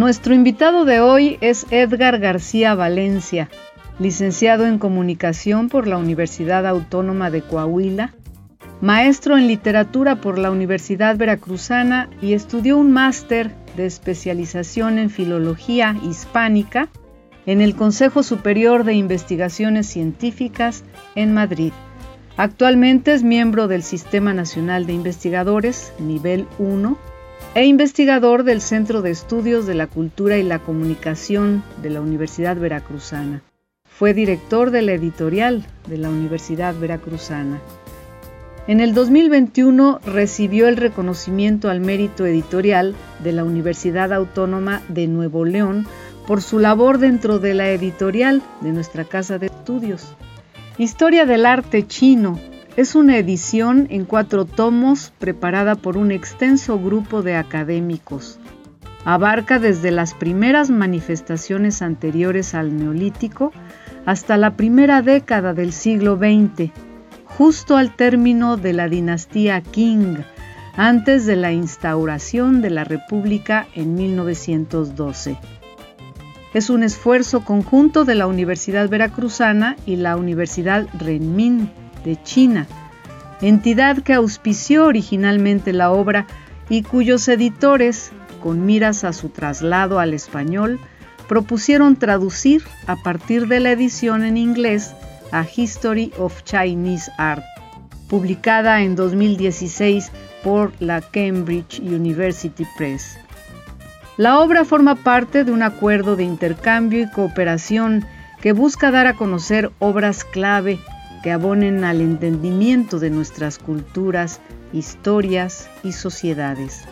Nuestro invitado de hoy es Edgar García Valencia, licenciado en Comunicación por la Universidad Autónoma de Coahuila, maestro en Literatura por la Universidad Veracruzana y estudió un máster de especialización en Filología Hispánica en el Consejo Superior de Investigaciones Científicas en Madrid. Actualmente es miembro del Sistema Nacional de Investigadores, nivel 1, e investigador del Centro de Estudios de la Cultura y la Comunicación de la Universidad Veracruzana. Fue director de la editorial de la Universidad Veracruzana. En el 2021 recibió el reconocimiento al mérito editorial de la Universidad Autónoma de Nuevo León por su labor dentro de la editorial de nuestra Casa de Estudios. Historia del arte chino, es una edición en cuatro tomos preparada por un extenso grupo de académicos. Abarca desde las primeras manifestaciones anteriores al neolítico hasta la primera década del siglo XX, justo al término de la dinastía Qing, antes de la instauración de la República en 1912. Es un esfuerzo conjunto de la Universidad Veracruzana y la Universidad Renmin de China, entidad que auspició originalmente la obra y cuyos editores, con miras a su traslado al español, propusieron traducir a partir de la edición en inglés a History of Chinese Art, publicada en 2016 por la Cambridge University Press. La obra forma parte de un acuerdo de intercambio y cooperación que busca dar a conocer obras clave que abonen al entendimiento de nuestras culturas, historias y sociedades.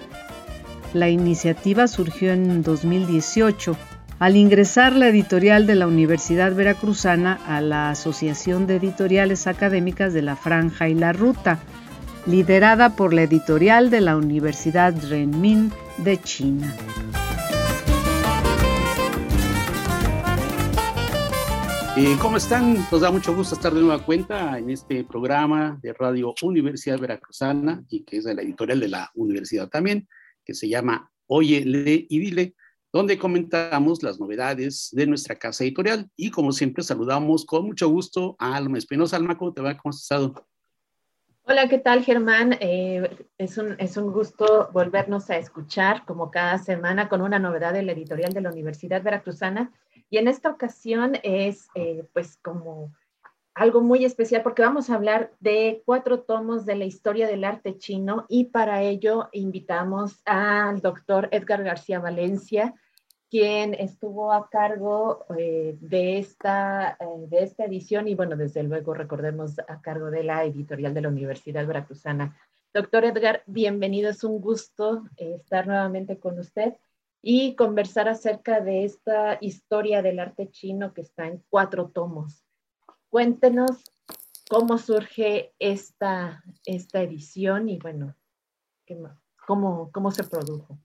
La iniciativa surgió en 2018 al ingresar la editorial de la Universidad Veracruzana a la Asociación de Editoriales Académicas de la Franja y la Ruta, liderada por la editorial de la Universidad Renmin de China. ¿Cómo están? Nos da mucho gusto estar de nueva cuenta en este programa de Radio Universidad Veracruzana y que es de la editorial de la universidad también, que se llama Oye, lee y dile, donde comentamos las novedades de nuestra casa editorial. Y como siempre, saludamos con mucho gusto a Alma Espinosa. Alma, ¿cómo te va? ¿Cómo has estado? Hola, ¿qué tal, Germán? Eh, es, un, es un gusto volvernos a escuchar como cada semana con una novedad de la editorial de la Universidad Veracruzana y en esta ocasión es eh, pues como algo muy especial porque vamos a hablar de cuatro tomos de la historia del arte chino y para ello invitamos al doctor Edgar García Valencia, quien estuvo a cargo eh, de, esta, eh, de esta edición y bueno, desde luego recordemos a cargo de la editorial de la Universidad Veracruzana. Doctor Edgar, bienvenido, es un gusto estar nuevamente con usted y conversar acerca de esta historia del arte chino que está en cuatro tomos. Cuéntenos cómo surge esta, esta edición y bueno, cómo, cómo se produjo.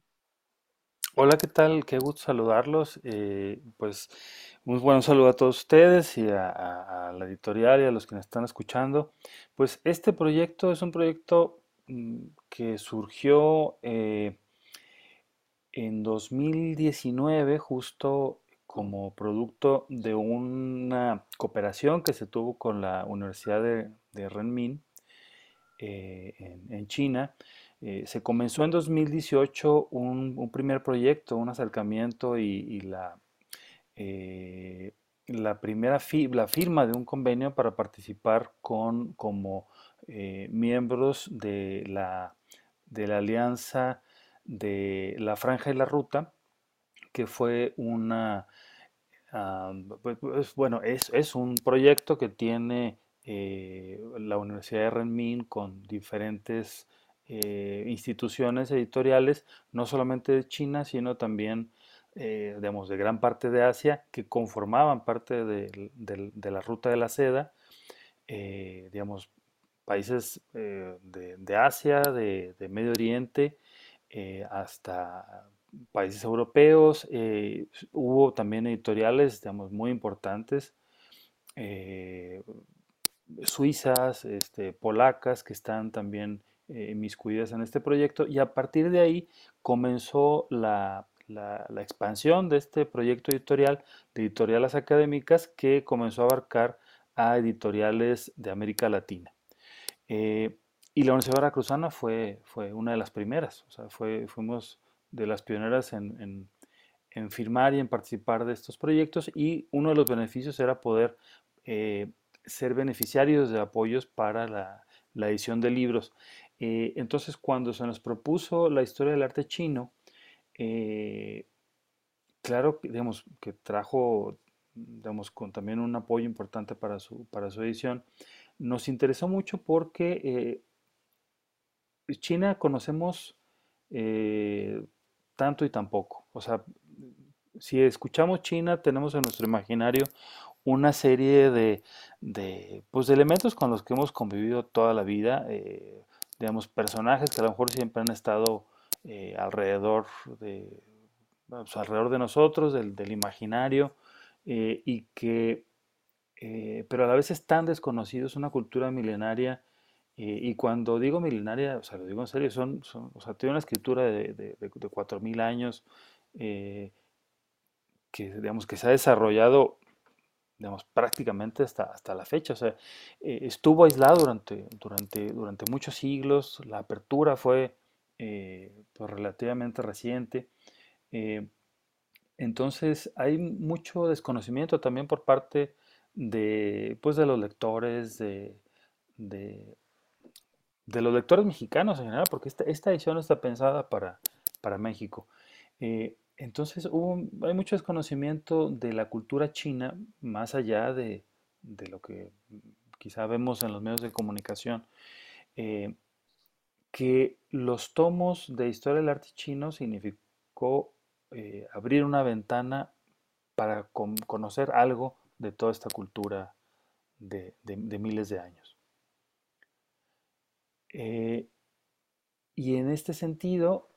Hola, ¿qué tal? Qué gusto saludarlos. Eh, pues un buen saludo a todos ustedes y a, la editorial y a los que nos están escuchando. Pues este proyecto es un proyecto mm, que surgió eh, en 2019, justo como producto de una cooperación que se tuvo con la Universidad de, Renmin eh, en, China, eh, se comenzó en 2018 un, primer proyecto, un acercamiento y, la, eh, la primera la firma de un convenio para participar con, como miembros de la, de la Alianza de La Franja y la Ruta, que fue una, ah, pues, pues, bueno, es, un proyecto que tiene eh, la Universidad de Renmin con diferentes eh, instituciones editoriales, no solamente de China, sino también digamos, de gran parte de Asia que conformaban parte de, la ruta de la seda, digamos, países de, Asia, de, Medio Oriente, hasta países europeos. hubo también editoriales, digamos, muy importantes suizas, este, polacas, que están también eh, inmiscuidas en este proyecto, y a partir de ahí comenzó la, expansión de este proyecto editorial, de editoriales académicas, que comenzó a abarcar a editoriales de América Latina. Eh, y la Universidad Veracruzana fue, fue una de las primeras, o sea, fuimos de las pioneras en, firmar y en participar de estos proyectos y uno de los beneficios era poder eh, ser beneficiarios de apoyos para la, edición de libros. Eh, entonces, cuando se nos propuso la historia del arte chino, eh, claro, digamos, que trajo digamos, con también un apoyo importante para su, para su edición, nos interesó mucho porque China conocemos tanto y tan poco. O sea, si escuchamos China, tenemos en nuestro imaginario una serie de, pues, de, elementos con los que hemos convivido toda la vida, eh, digamos, personajes que a lo mejor siempre han estado eh, alrededor, de, pues, alrededor de nosotros, del, imaginario, eh, y que, pero a la vez están desconocidos, una cultura milenaria, y cuando digo milenaria, o sea, lo digo en serio, son, o sea, tiene una escritura de, de, de 4.000 años, que, digamos, que se ha desarrollado digamos, prácticamente hasta, hasta la fecha. O sea, eh, estuvo aislado durante, durante, durante muchos siglos, la apertura fue eh, pues, relativamente reciente. Eh, entonces hay mucho desconocimiento también por parte de, pues, de los lectores, de, los lectores mexicanos en general, porque esta, edición está pensada para, para México. Entonces hay mucho desconocimiento de la cultura china más allá de, lo que quizá vemos en los medios de comunicación, eh, que los tomos de historia del arte chino significó eh, abrir una ventana para conocer algo de toda esta cultura de, miles de años. Eh, y en este sentido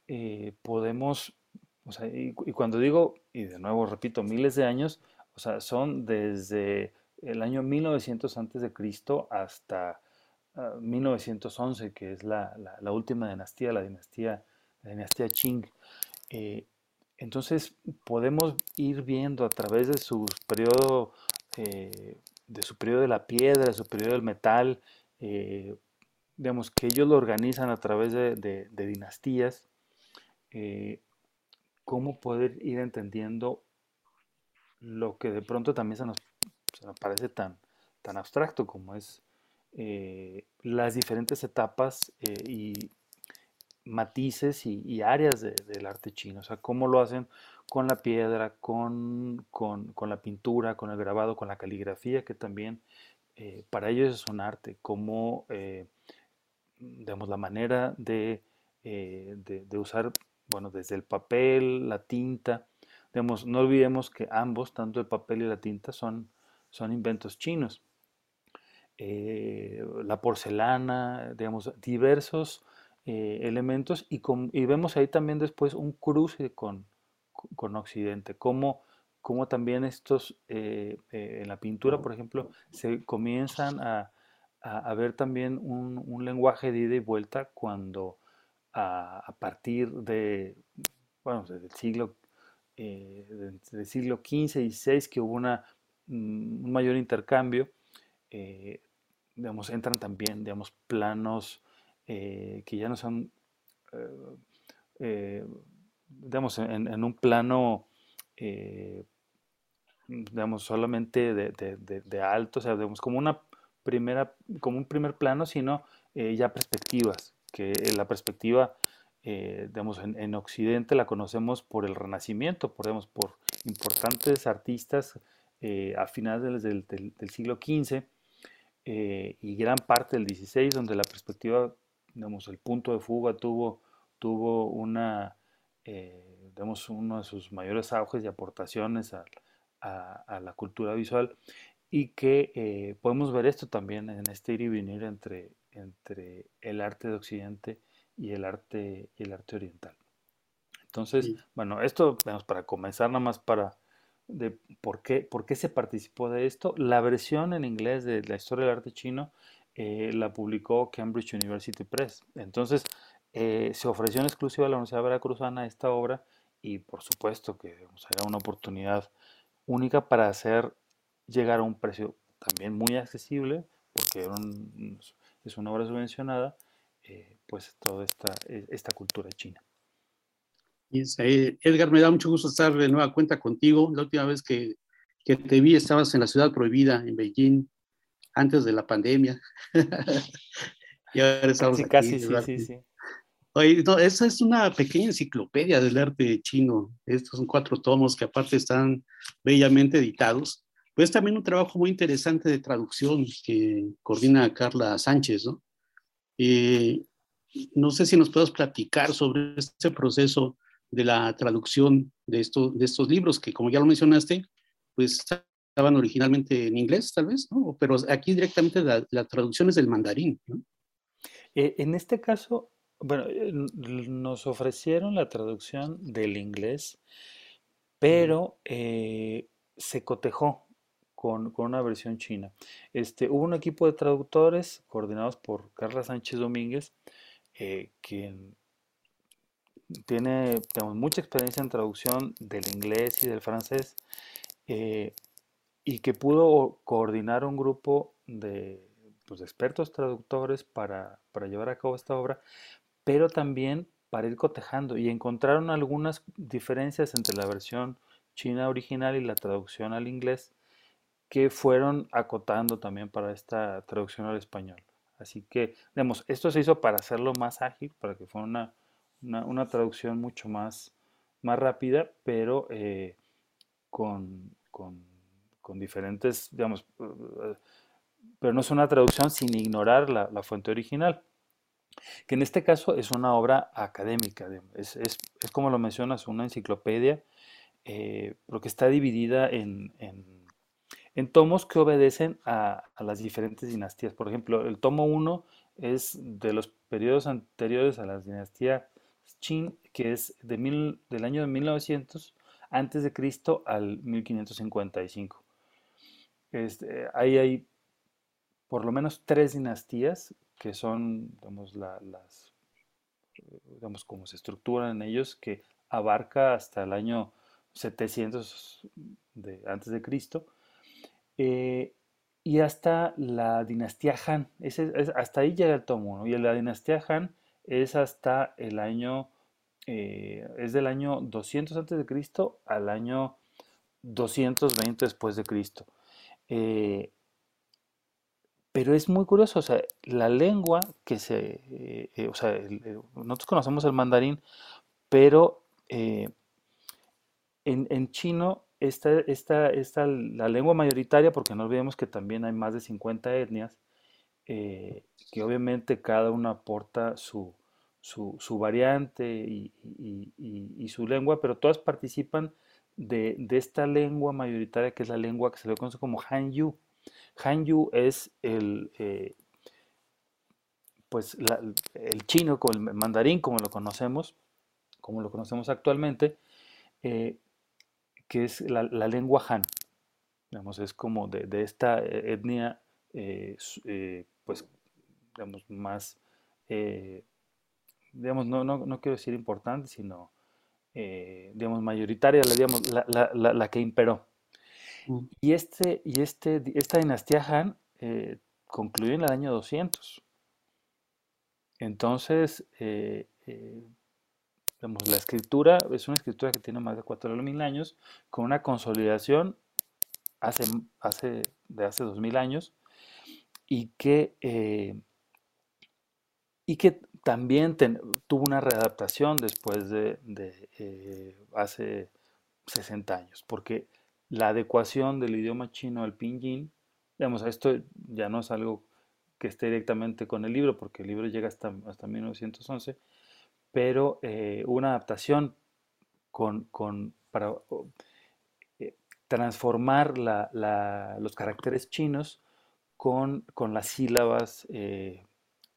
podemos o sea, y, cuando digo, y de nuevo repito, miles de años, o sea, son desde el año 1900 antes de Cristo hasta 1911, ah, que es la, última dinastía, la dinastía, la dinastía Qing. Eh, entonces podemos ir viendo a través de su periodo, eh, de su periodo de la piedra, de su periodo del metal, eh, digamos que ellos lo organizan a través de, dinastías cómo poder ir entendiendo lo que de pronto también se nos, parece tan, tan abstracto como es eh, las diferentes etapas eh, y matices y, áreas del arte chino, o sea, cómo lo hacen con la piedra, con, la pintura, con el grabado, con la caligrafía, que también eh, para ellos es un arte, cómo, digamos, la manera de, de usar bueno, desde el papel, la tinta. Digamos, no olvidemos que ambos, tanto el papel y la tinta, son, son inventos chinos. Eh, la porcelana, digamos, diversos eh, elementos y, y, vemos ahí también después un cruce con, con Occidente, como, como también estos, eh, en la pintura, por ejemplo, se comienzan a, a, ver también un, un, lenguaje de ida y vuelta cuando a, partir de, bueno, desde el siglo, eh, del siglo XV y XVI, que hubo una, mm, un mayor intercambio, eh, digamos, entran también, digamos, planos eh, que ya no son, digamos, en, un plano, digamos, solamente de, alto, o sea, como una como un primer plano, sino ya perspectivas, que la perspectiva, eh, digamos, en, Occidente la conocemos por el Renacimiento, por, por importantes artistas eh, a finales del, siglo XV eh, y gran parte del XVI, donde la perspectiva, digamos, el punto de fuga tuvo, tuvo una, uno de sus mayores auges y aportaciones a, la cultura visual y que eh, podemos ver esto también en este ir y venir entre, entre el arte de Occidente y el arte, y el arte oriental. Entonces, bueno, esto, vamos, para comenzar nada más para de por qué, por qué se participó de esto. La versión en inglés de la historia del arte chino eh, la publicó Cambridge University Press. Entonces, eh, se ofreció en exclusiva a la Universidad Veracruzana esta obra y por supuesto que era una oportunidad única para hacer llegar a un precio también muy accesible, porque es una obra subvencionada, eh, pues toda esta, esta cultura china. Edgar, me da mucho gusto estar de nueva cuenta contigo. La última vez que, que te vi estabas en la ciudad prohibida, en Beijing, antes de la pandemia. y ahora estamos casi, sí, sí, sí. Oye, no, esa es una pequeña enciclopedia del arte chino. Estos son cuatro tomos que aparte están bellamente editados. Pues también un trabajo muy interesante de traducción que coordina Carla Sánchez, ¿no? Eh, no sé si nos puedes platicar sobre este proceso de la traducción de, esto, de estos libros, que como ya lo mencionaste, pues estaban originalmente en inglés, tal vez, ¿no? Pero aquí directamente la, traducción es del mandarín, ¿no? Eh, en este caso, bueno, eh, nos ofrecieron la traducción del inglés, pero se cotejó con, una versión china. Este, hubo un equipo de traductores coordinados por Carla Sánchez Domínguez, quien tiene mucha experiencia en traducción del inglés y del francés eh, y que pudo coordinar un grupo de pues, expertos traductores para, llevar a cabo esta obra, pero también para ir cotejando y encontraron algunas diferencias entre la versión china original y la traducción al inglés que fueron acotando también para esta traducción al español. Así que, digamos, esto se hizo para hacerlo más ágil, para que fuera una, una, traducción mucho más, más rápida, pero eh, con, diferentes, digamos, eh, pero no es una traducción sin ignorar la, fuente original, que en este caso es una obra académica, es, como lo mencionas, una enciclopedia, eh, porque está dividida en, tomos que obedecen a, las diferentes dinastías. Por ejemplo, el tomo 1 es de los periodos anteriores a la dinastía Qin, que es del año de 1900 antes de Cristo al 1555. Este, ahí hay por lo menos tres dinastías que son, digamos, las, digamos, como se estructuran en ellos, que abarca hasta el año 700 de, antes de Cristo. Eh, y hasta la dinastía Han. hasta ahí llega el tomo 1. Y la dinastía Han es hasta el año, eh, es del año 200 antes de Cristo al año 220 después de Cristo. Eh, pero es muy curioso, o sea, la lengua que se, eh, o sea, nosotros conocemos el mandarín, pero en, en, chino esta, esta, esta, la lengua mayoritaria, porque no olvidemos que también hay más de 50 etnias, eh, que obviamente cada una aporta su, su, variante y, su lengua, pero todas participan de, esta lengua mayoritaria que es la lengua que se le conoce como Han-Yu. Han-Yu es el, eh, pues el chino, el mandarín, como lo conocemos, como lo conocemos actualmente, eh, que es la, lengua Han. Digamos, es como de, esta etnia pues, digamos, más, eh, digamos, no, no, no, quiero decir importante, sino, eh, digamos, mayoritaria, digamos, la, la, la, que imperó. Mm. Y, este, y este, esta dinastía Han eh, concluyó en el año 200. Entonces, la escritura es una escritura que tiene más de 4.000 años, con una consolidación hace, hace, de hace 2.000 años, y que, eh, y que también tuvo una readaptación después de, eh, hace 60 años, porque la adecuación del idioma chino al pinyin, digamos, esto ya no es algo que esté directamente con el libro, porque el libro llega hasta, hasta 1911, pero eh, una adaptación con, para eh, transformar los caracteres chinos con, las sílabas en,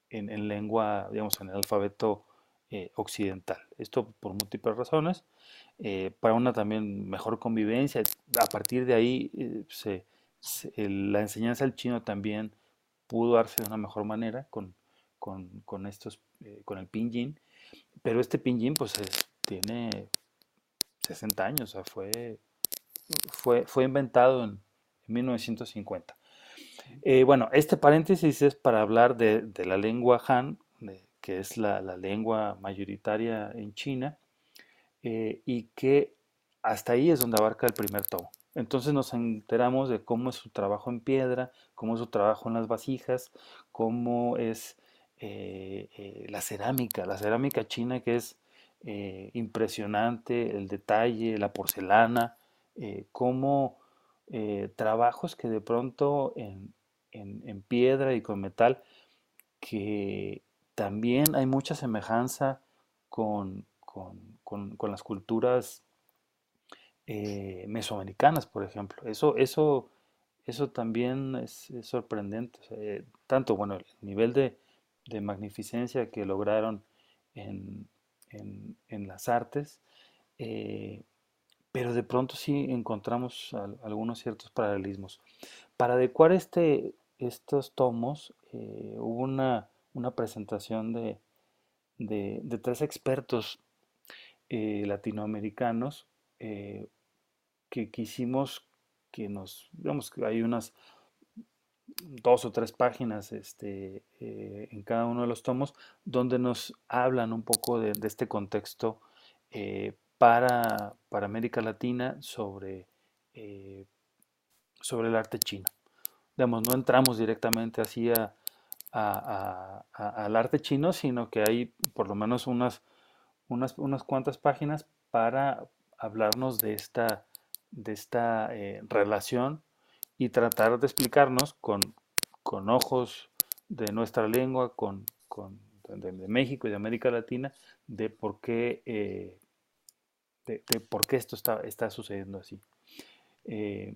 en, lengua, digamos, en el alfabeto occidental. Esto por múltiples razones. para una también mejor convivencia. A partir de ahí la enseñanza del chino también pudo darse de una mejor manera con, eh, con el pinyin, pero este pinyin pues tiene 60 años, o sea, fue, fue, fue inventado en, 1950. Eh, bueno, este paréntesis es para hablar de, la lengua Han, que es la, lengua mayoritaria en China, eh, y que hasta ahí es donde abarca el primer tomo. Entonces nos enteramos de cómo es su trabajo en piedra, cómo es su trabajo en las vasijas, cómo es eh, eh, la cerámica, la cerámica china que es eh, impresionante, el detalle, la porcelana, cómo trabajos que de pronto en, piedra y con metal, que también hay mucha semejanza con, las culturas mesoamericanas, por ejemplo. Eso, eso, eso también es, sorprendente. Tanto, bueno, el nivel de, magnificencia que lograron en, las artes, eh, pero de pronto sí encontramos algunos ciertos paralelismos. Para adecuar este, estos tomos, hubo una, presentación de, de, tres expertos latinoamericanos, que quisimos que nos, digamos que hay unas dos o tres páginas este, eh, en cada uno de los tomos donde nos hablan un poco de, este contexto eh, para, para, América Latina sobre, eh, sobre el arte chino. Digamos, no entramos directamente así a, al arte chino, sino que hay por lo menos unas, unas, unas cuantas páginas para hablarnos de esta de esta relación y tratar de explicarnos con, con, ojos de nuestra lengua, con, con de, México y de América Latina, de por qué, eh, de, por qué esto está, está sucediendo así. Eh,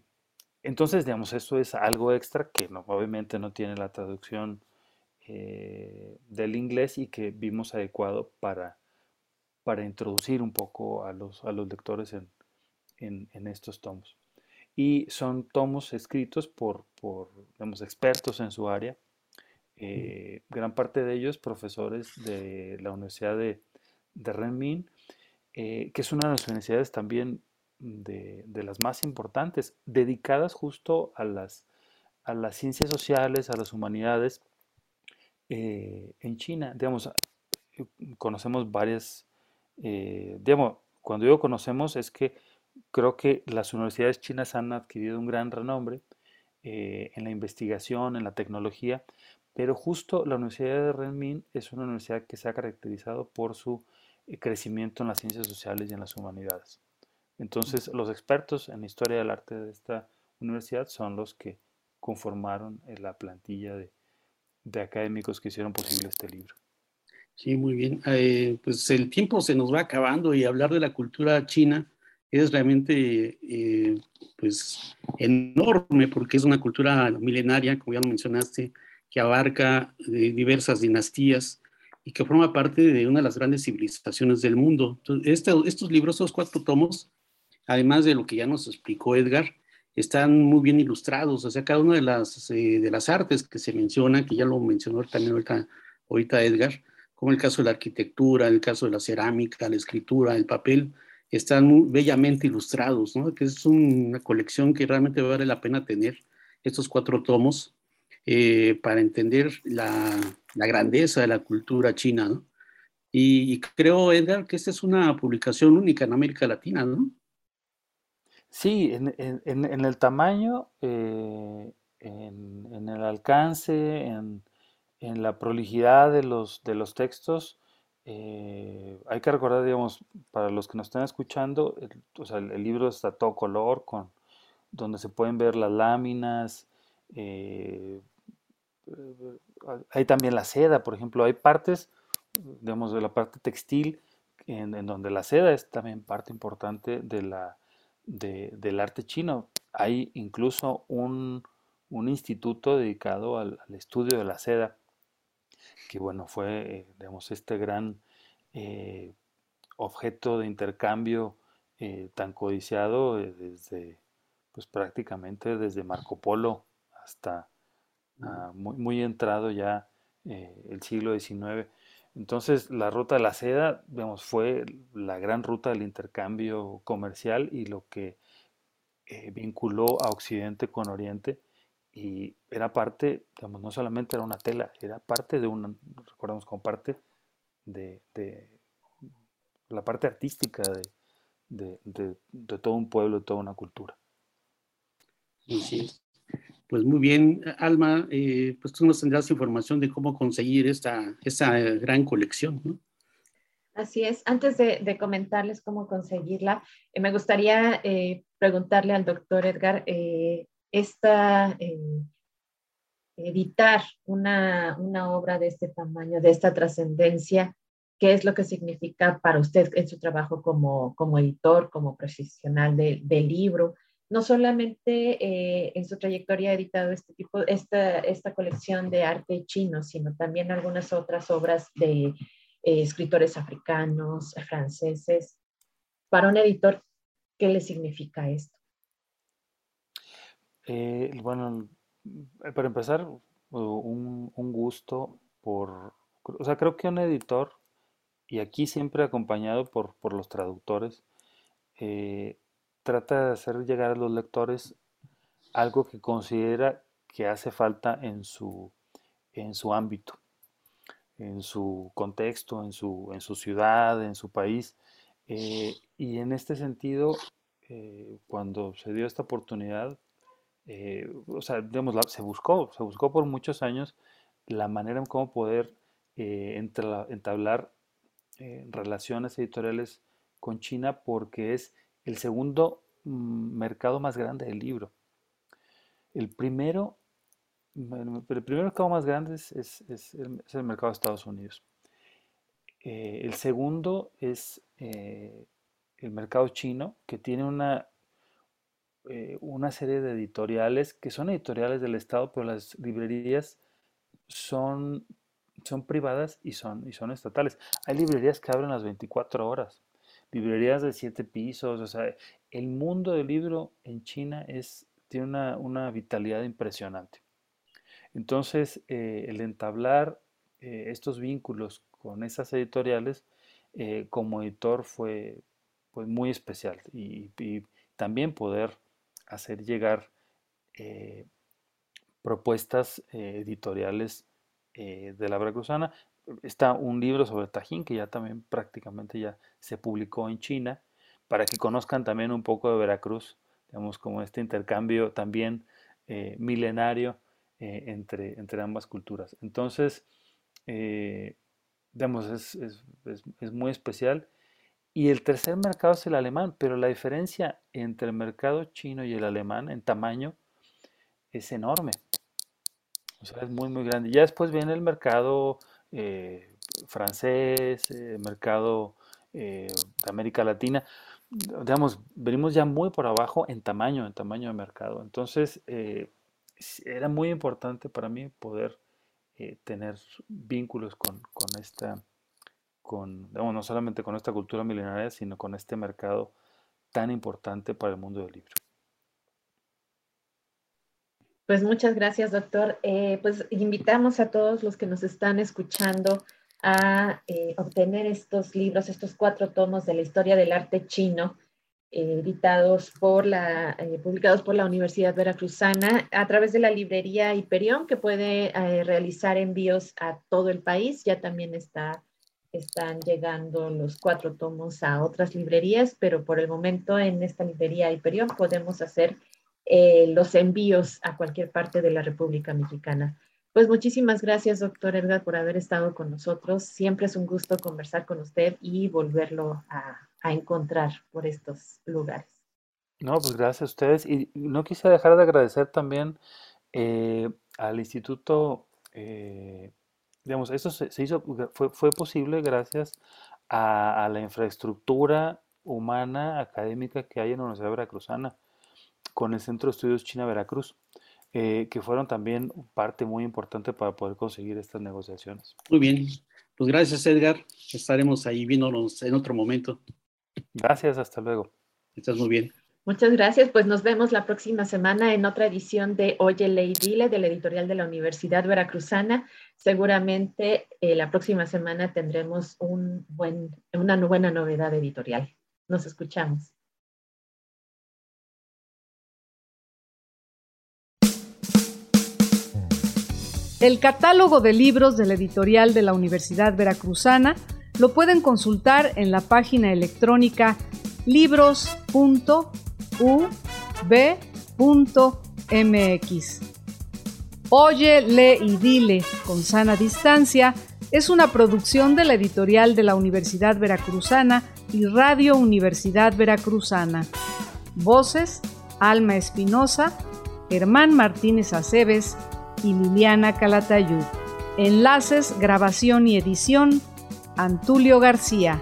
entonces, digamos, esto es algo extra que no, obviamente no tiene la traducción del inglés y que vimos adecuado para, para introducir un poco a los, a los lectores en, en, estos tomos. Y son tomos escritos por, por expertos en su área, eh, gran parte de ellos profesores de la Universidad de, de Renmin, eh, que es una de las universidades también de, las más importantes, dedicadas justo a las, a las ciencias sociales, a las humanidades eh, en China. Digamos, conocemos varias, digamos, cuando digo conocemos es que creo que las universidades chinas han adquirido un gran renombre eh, en la investigación, en la tecnología, pero justo la Universidad de Renmin es una universidad que se ha caracterizado por su eh, crecimiento en las ciencias sociales y en las humanidades. Entonces, los expertos en historia del arte de esta universidad son los que conformaron eh, la plantilla de, académicos que hicieron posible este libro. Sí, muy bien. pues el tiempo se nos va acabando y hablar de la cultura china es realmente eh, pues enorme porque es una cultura milenaria, como ya lo mencionaste, que abarca eh, diversas dinastías y que forma parte de una de las grandes civilizaciones del mundo. Entonces, estos libros, estos cuatro tomos, además de lo que ya nos explicó Edgar, están muy bien ilustrados, o sea, cada una de las, eh, de las artes que se menciona, que ya lo mencionó también ahorita, ahorita Edgar, como el caso de la arquitectura, el caso de la cerámica, la escritura, el papel, están muy bellamente ilustrados, ¿no? que es una colección que realmente vale la pena tener, estos cuatro tomos, eh, para entender la, la, grandeza de la cultura china. ¿no? Y, creo, Edgar, que esta es una publicación única en América Latina, ¿no? Sí, en, en, en el tamaño, eh, en, el alcance, en, la prolijidad de los, de los textos, eh, hay que recordar, digamos, para los que nos están escuchando, el, o sea, el, libro está todo color, con, donde se pueden ver las láminas. Eh, hay también la seda, por ejemplo, hay partes, digamos, de la parte textil en, donde la seda es también parte importante del arte chino. Hay incluso un, instituto dedicado al, estudio de la seda, que bueno, fue, eh, digamos, este gran eh, objeto de intercambio eh, tan codiciado desde, pues prácticamente desde Marco Polo hasta ah, muy, muy, entrado ya el siglo XIX. Entonces, la ruta de la seda, digamos, fue la gran ruta del intercambio comercial y lo que vinculó a Occidente con Oriente y era parte, digamos, no solamente era una tela, era parte de una, recordamos como parte de, la parte artística de, de, todo un pueblo, de toda una cultura. Sí, pues muy bien, Alma, eh, pues tú nos tendrás información de cómo conseguir esta, esta gran colección, ¿no? Así es. Antes de, comentarles cómo conseguirla, eh, me gustaría eh, preguntarle al doctor Edgar, esta, editar una, una, obra de este tamaño, de esta trascendencia, ¿qué es lo que significa para usted en su trabajo como, como editor, como profesional del libro? no solamente eh, en su trayectoria ha editado este tipo, esta, esta colección de arte chino, sino también algunas otras obras de eh, escritores africanos, franceses. Para un editor, ¿qué le significa esto? Eh, bueno, para empezar, un, gusto por, o sea, creo que un editor, y aquí siempre acompañado por, por los traductores, trata de hacer llegar a los lectores algo que considera que hace falta en su, en su ámbito, en su contexto, en su, en su ciudad, en su país. Eh, y en este sentido, eh, cuando se dio esta oportunidad, eh, o sea, digamos, se buscó, se buscó por muchos años la manera en cómo poder entablar relaciones editoriales con China porque es el segundo mm, mercado más grande del libro. El primero, el primer mercado más grande es, el, mercado de Estados Unidos. Eh, el segundo es eh, el mercado chino, que tiene una, eh, una serie de editoriales que son editoriales del Estado, pero las librerías son, son privadas y son, y son estatales. Hay librerías que abren las 24 horas librerías de siete pisos, o sea, el mundo del libro en China es, tiene una, vitalidad impresionante. Entonces, eh, el entablar eh, estos vínculos con esas editoriales como editor fue pues, muy especial y, también poder hacer llegar propuestas editoriales de la Veracruzana está un libro sobre Tajín que ya también prácticamente ya se publicó en China, para que conozcan también un poco de Veracruz, digamos, como este intercambio también eh, milenario eh, entre, entre ambas culturas. Entonces, eh, digamos, es, es, muy especial. Y el tercer mercado es el alemán, pero la diferencia entre el mercado chino y el alemán en tamaño es enorme. O sea, es muy, muy grande. Ya después viene el mercado eh, francés, eh, mercado eh, de América Latina, digamos, venimos ya muy por abajo en tamaño, en tamaño de mercado. Entonces, era muy importante para mí poder tener vínculos con, esta, con, no solamente con esta cultura milenaria, sino con este mercado tan importante para el mundo del libro. Pues muchas gracias, doctor. Eh, pues invitamos a todos los que nos están escuchando a eh, obtener estos libros, estos cuatro tomos de la historia del arte chino, eh, editados por la, publicados por la Universidad Veracruzana a través de la librería Hiperión, que puede realizar envíos a todo el país. Ya también está, están llegando los cuatro tomos a otras librerías, pero por el momento en esta librería Hiperión podemos hacer eh, los envíos a cualquier parte de la República Mexicana. Pues muchísimas gracias, doctor Edgar, por haber estado con nosotros. Siempre es un gusto conversar con usted y volverlo a, encontrar por estos lugares. No, pues gracias a ustedes. Y no quise dejar de agradecer también eh, al Instituto, eh, digamos, eso se, hizo, fue, fue, posible gracias a, la infraestructura humana, académica que hay en la Universidad Veracruzana, con el Centro de Estudios China-Veracruz, eh, que fueron también parte muy importante para poder conseguir estas negociaciones. Muy bien, pues gracias Edgar, estaremos ahí viéndonos en otro momento. Gracias, hasta luego. Estás muy bien. Muchas gracias. Pues nos vemos la próxima semana en otra edición de Oye Ley Dile de la editorial de la Universidad Veracruzana. Seguramente eh, la próxima semana tendremos una buena novedad editorial. Nos escuchamos. El catálogo de libros de la editorial de la Universidad Veracruzana lo pueden consultar en la página electrónica libros.com Oye, lee y dile con sana distancia es una producción de la editorial de la Universidad Veracruzana y Radio Universidad Veracruzana. Voces: Alma Espinosa, Germán Martínez Aceves y Liliana Calatayud. Enlaces, grabación y edición: Antulio García.